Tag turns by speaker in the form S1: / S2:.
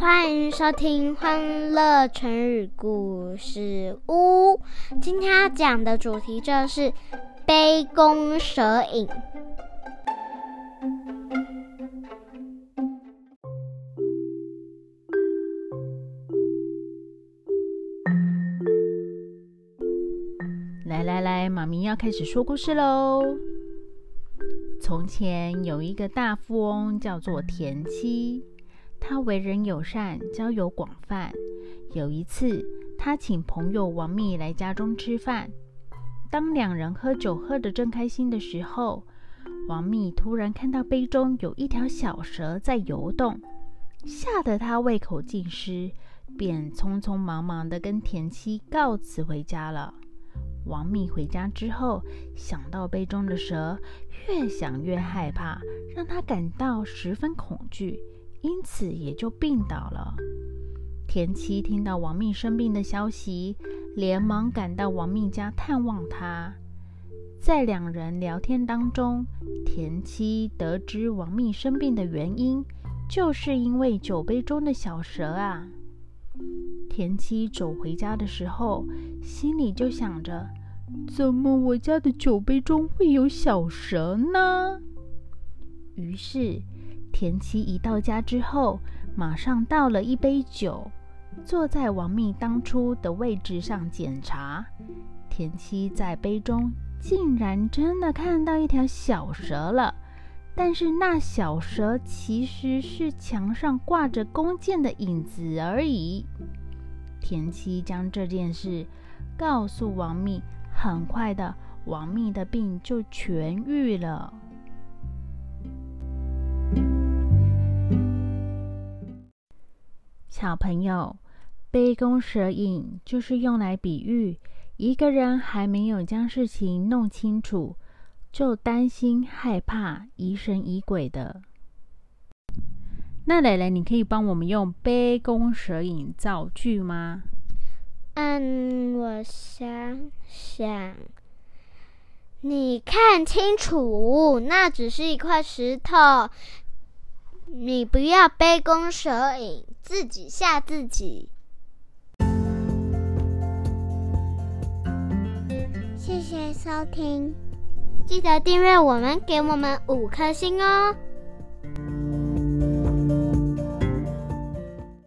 S1: 欢迎收听《欢乐成语故事屋》。今天要讲的主题就是“杯弓蛇影”。
S2: 来来来，妈咪要开始说故事喽。从前有一个大富翁，叫做田七。他为人友善，交友广泛。有一次，他请朋友王密来家中吃饭。当两人喝酒喝得正开心的时候，王密突然看到杯中有一条小蛇在游动，吓得他胃口尽失，便匆匆忙忙地跟田七告辞回家了。王密回家之后，想到杯中的蛇，越想越害怕，让他感到十分恐惧。因此也就病倒了。田七听到王命生病的消息，连忙赶到王命家探望他。在两人聊天当中，田七得知王命生病的原因，就是因为酒杯中的小蛇啊。田七走回家的时候，心里就想着：怎么我家的酒杯中会有小蛇呢？于是。田七一到家之后，马上倒了一杯酒，坐在王密当初的位置上检查。田七在杯中竟然真的看到一条小蛇了，但是那小蛇其实是墙上挂着弓箭的影子而已。田七将这件事告诉王密，很快的，王密的病就痊愈了。小朋友，杯弓蛇影就是用来比喻一个人还没有将事情弄清楚，就担心害怕、疑神疑鬼的。那蕾蕾，你可以帮我们用杯弓蛇影造句吗？
S1: 嗯，我想想，你看清楚，那只是一块石头。你不要杯弓蛇影，自己吓自己。谢谢收听，记得订阅我们，给我们五颗星哦。